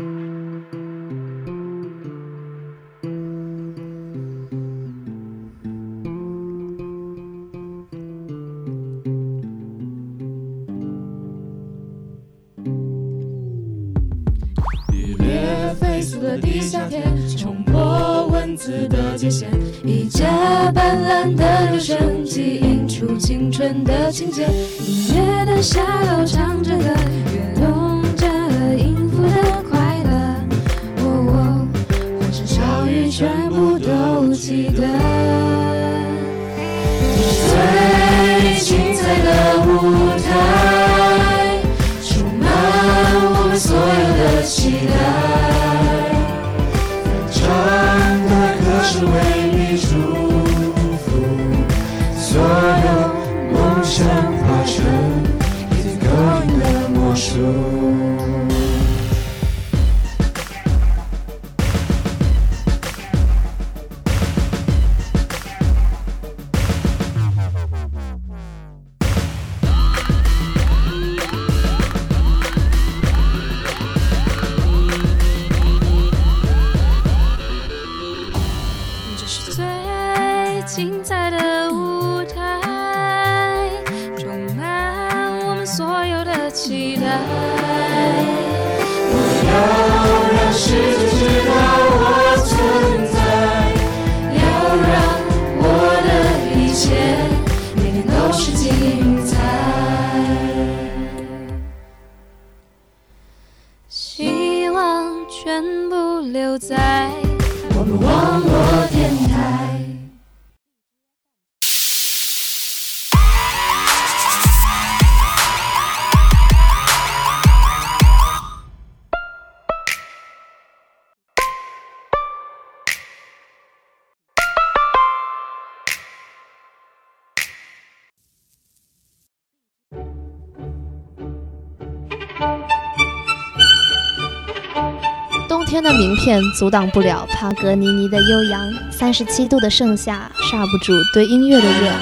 剧烈飞速的地下铁，冲破文字的界限，一架斑斓的留声机映出青春的情节。音乐的下楼唱着歌，期待。唱的歌是为你祝福，所有梦想化成一点勾引的魔术。的名片阻挡不了帕格尼尼的悠扬，三十七度的盛夏刹不住对音乐的热爱。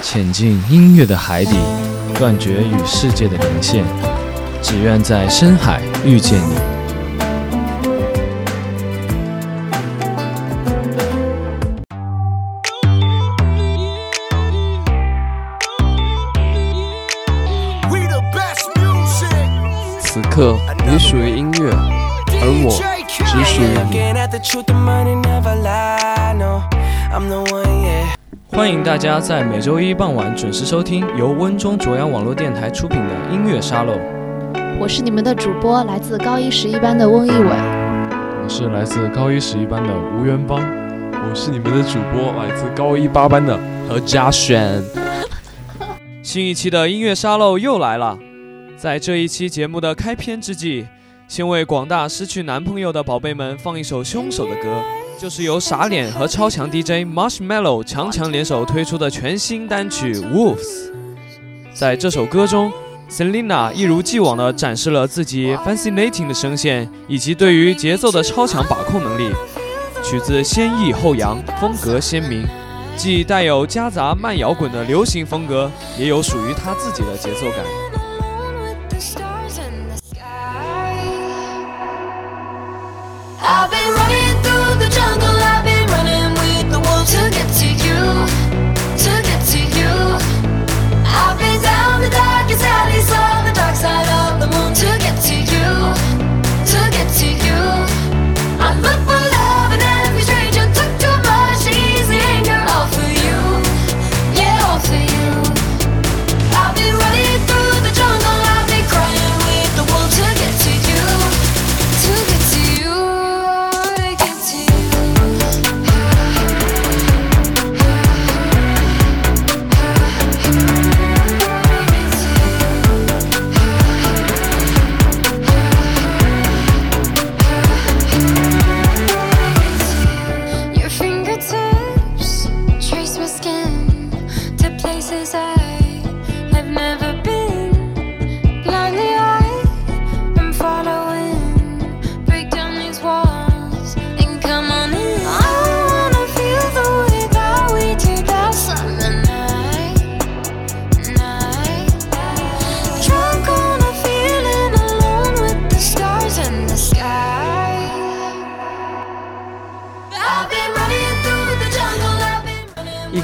潜进音乐的海底，断绝与世界的连线，只愿在深海遇见你。此刻，你属于音乐，而我只属于你。欢迎大家在每周一傍晚准时收听由温中卓阳网络电台出品的音乐沙漏。我是你们的主播，来自高一十一班的翁一伟。我是来自高一十一班的吴元邦，我是你们的主播，来自高一八班的何嘉轩。新一期的音乐沙漏又来了，在这一期节目的开篇之际，先为广大失去男朋友的宝贝们放一首凶手的歌，就是由傻脸和超强 DJ Marshmallow 强强联手推出的全新单曲《Wolves》。在这首歌中，Selina 一如既往地展示了自己 fascinating 的声线以及对于节奏的超强把控能力。曲子先抑后扬，风格鲜明，既带有夹杂慢摇滚的流行风格，也有属于他自己的节奏感。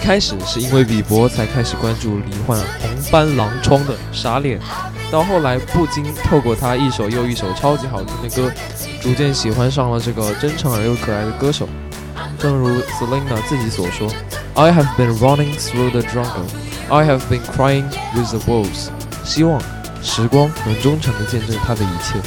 开始是因为比伯才开始关注罹患红斑狼疮的傻脸，到后来不禁透过他一首又一首超级好听的歌，逐渐喜欢上了这个真诚而又可爱的歌手。正如 Selena 自己所说：“I have been running through the jungle, I have been crying with the wolves。”希望时光能忠诚地见证他的一切。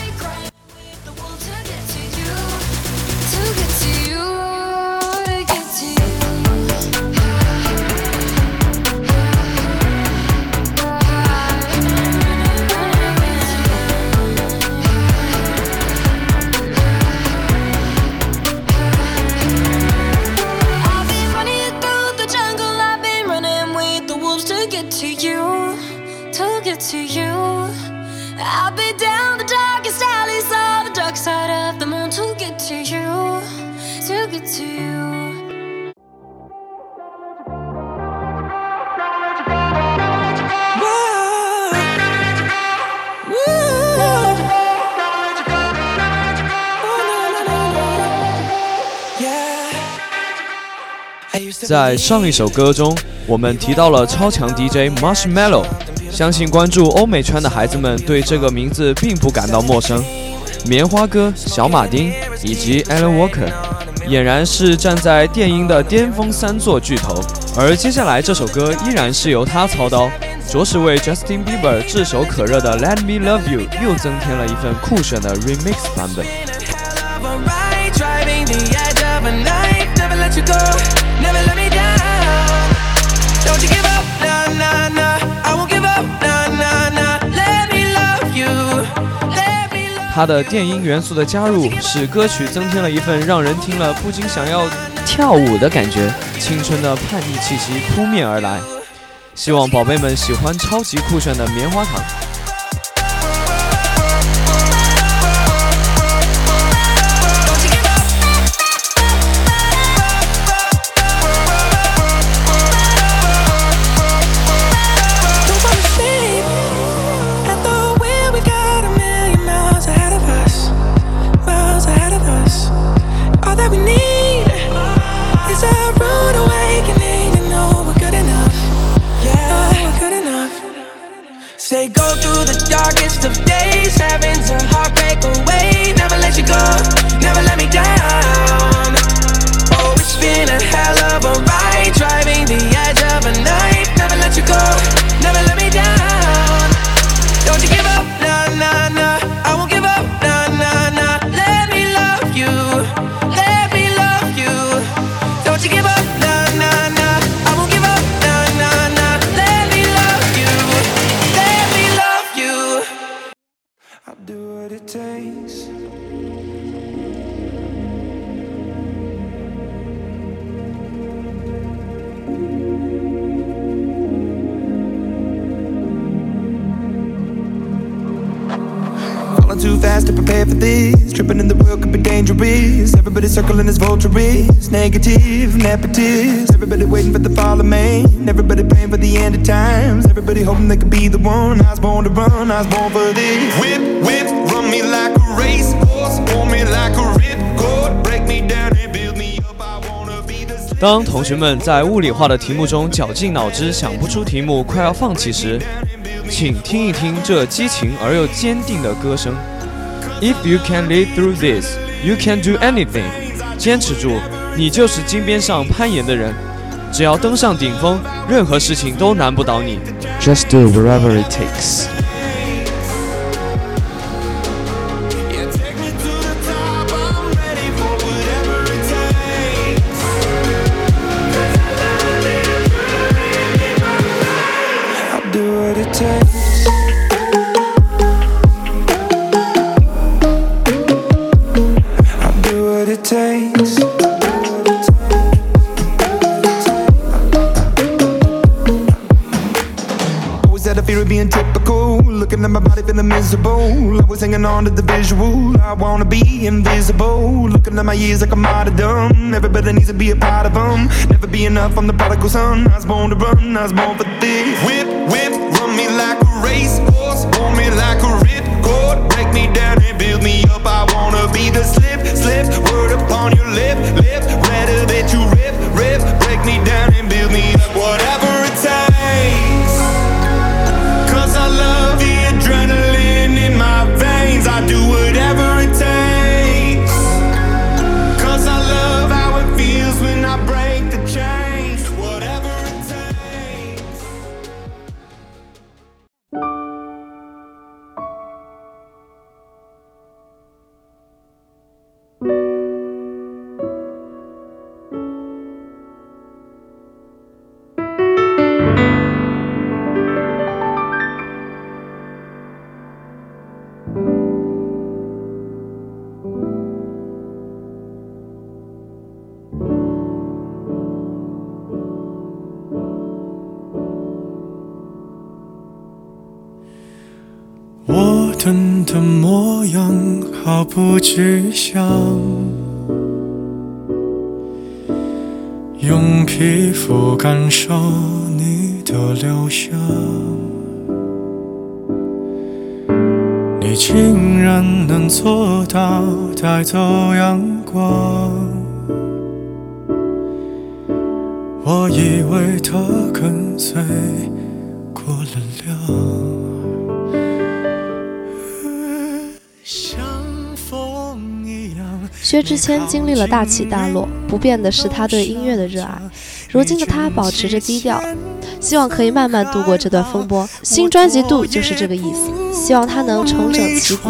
在上一首歌中，我们提到了超强 DJ Marshmello，相信关注欧美圈的孩子们对这个名字并不感到陌生。棉花哥、小马丁以及 Alan Walker，俨然是站在电音的巅峰三座巨头。而接下来这首歌依然是由他操刀，着实为 Justin Bieber 炙手可热的《Let Me Love You》又增添了一份酷炫的 remix 版本。它的电音元素的加入，使歌曲增添了一份让人听了不禁想要跳舞的感觉，青春的叛逆气息扑面而来。希望宝贝们喜欢超级酷炫的棉花糖。Is a rude awakening to know we're good enough. Yeah, we're good enough. Say go through the darkest of days, heaven's a heartbreak away. Never let you go, never let me down. Oh, it's been a hell of a ride, driving the edge of a knife. Never let you go, do what it takes. Too fast to prepare for this. Tripping in the world could be dangerous. Everybody circling as vultures. Negative, nepotist. Everybody waiting for the fall of man. Everybody praying for the end of times. Everybody hoping they could be the one. I was born to run, I was born for this. Whip, whip, run me like a racehorse. Hold me like a ripcord. Break me down and build me up. I wanna be the 当同学们在物理化的题目中绞尽脑汁想不出题目，快要放弃时，请听一听这激情而又坚定的歌声。If you can lead through this, you can do anything。坚持住，你就是金边上攀岩的人。只要登上顶峰，任何事情都难不倒你。Just do whatever it takes。It takes. Had a fear of being typical. Looking at my body, feeling miserable. I was hanging on to the visual. I wanna be invisible. Looking at my years like I'm out of dumb. Everybody needs to be a part of them. Never be enough, I'm the prodigal son. I was born to run, I was born for this. Whip, whip, run me like a racehorse. Hold me like a ripcord. Break me down and build me up. I wanna be the slip, slip. Lip, lip. Rather that you rip, rip. Break me down 我等的模样毫不迹象，用皮肤感受你的留香。你竟然能做到带走阳光，我以为它跟随过了量，薛之谦经历了大起大落，不变的是他对音乐的热爱。如今的他保持着低调，希望可以慢慢度过这段风波。新专辑《度》就是这个意思，希望他能重整旗鼓。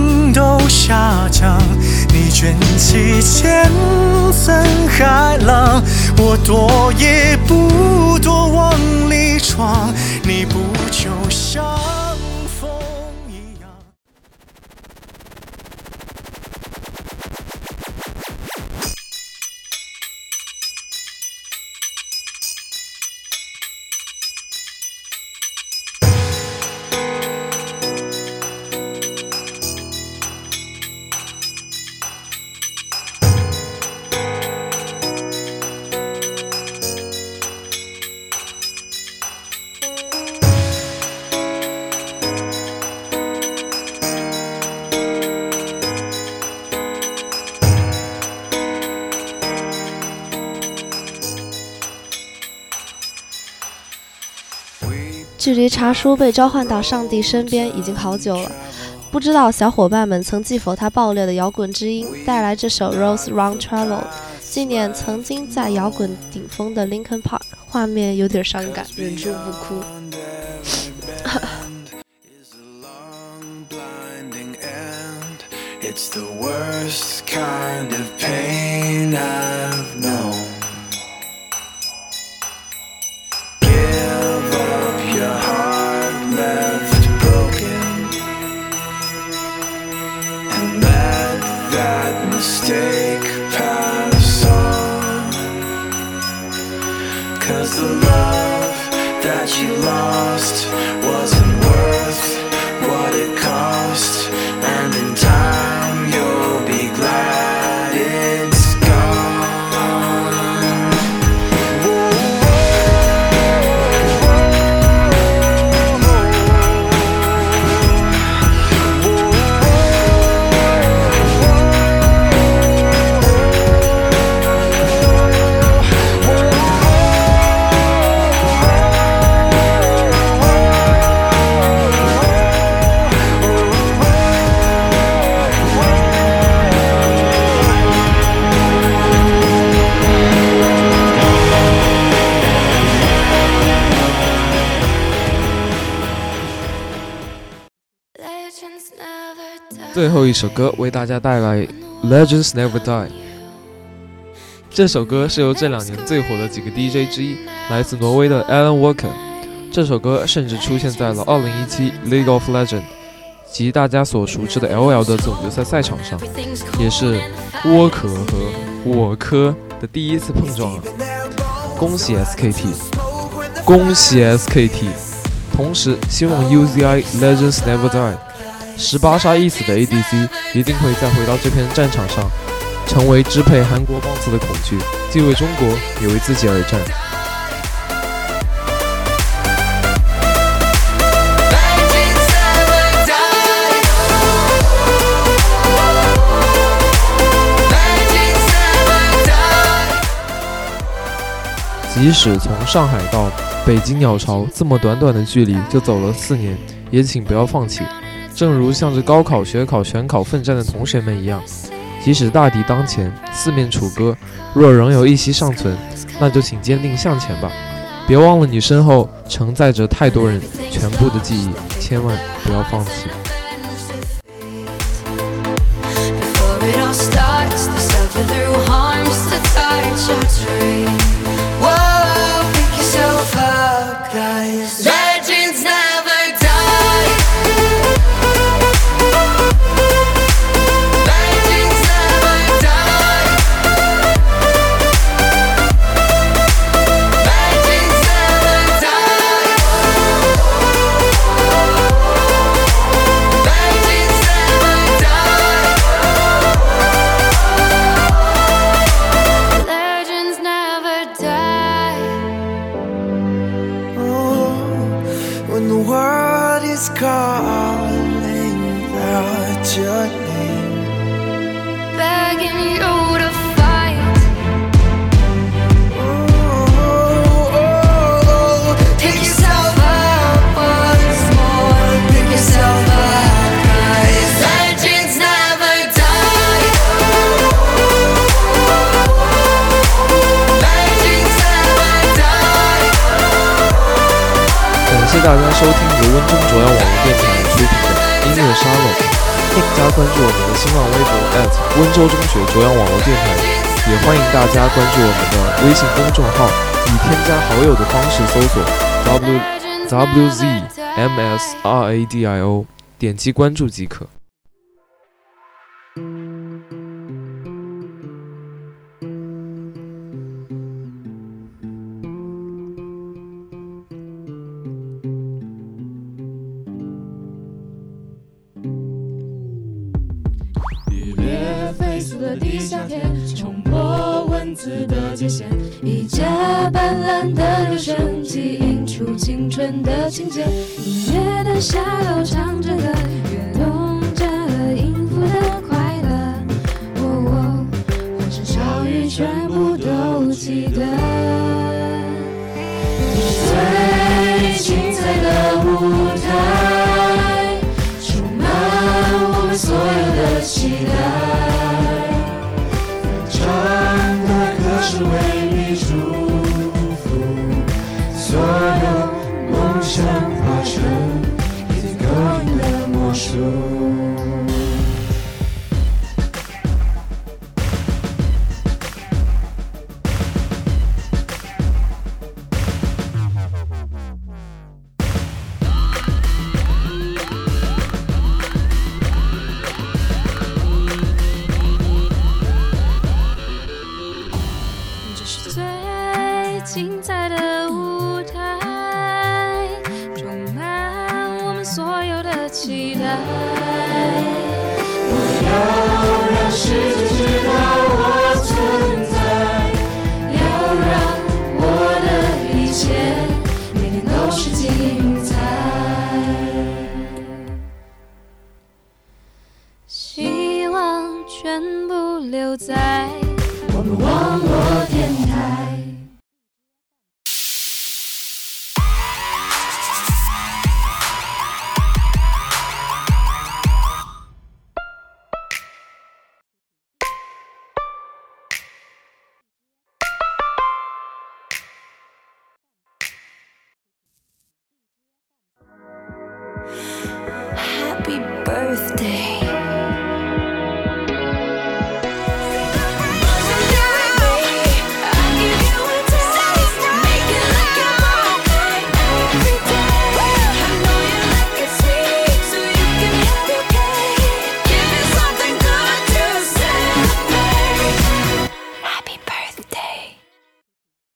起千层海浪，我躲也不躲往里闯，你不就像距离茶叔被召唤到上帝身边已经好久了，不知道小伙伴们曾记否他爆裂的摇滚之音带来这首《Rose Round Travel》，纪念曾经在摇滚顶峰的 Linkin Park，画面有点伤感，忍住不哭。最后一首歌为大家带来《Legends Never Die》。这首歌是由这两年最火的几个 DJ 之一，来自挪威的 Alan Walker。这首歌甚至出现在了2017 League of Legends 及大家所熟知的 LOL 的总决赛赛场上，也是沃克和我科的第一次碰撞了！恭喜 SKT，恭喜 SKT！同时，希望 UZI Legends Never Die。十八杀一死的 adc 一定会再回到这片战场上成为支配韩国 boss 的恐惧。既为中国也为自己而战。即使从上海到北京鸟巢这么短短的距离就走了四年也请不要放弃。正如向着高考、学考、选考奋战的同学们一样，即使大敌当前，四面楚歌，若仍有一息尚存，那就请坚定向前吧。别忘了你身后承载着太多人全部的记忆，千万不要放弃。加关注我们的新浪微博温州中学卓阳网络电台，也欢迎大家关注我们的微信公众号，以添加好友的方式搜索 w w z m s r a d i o，点击关注即可。的地下铁，冲破文字的界限，一架斑斓的留声机，映出青春的情节。音乐的下楼唱着歌，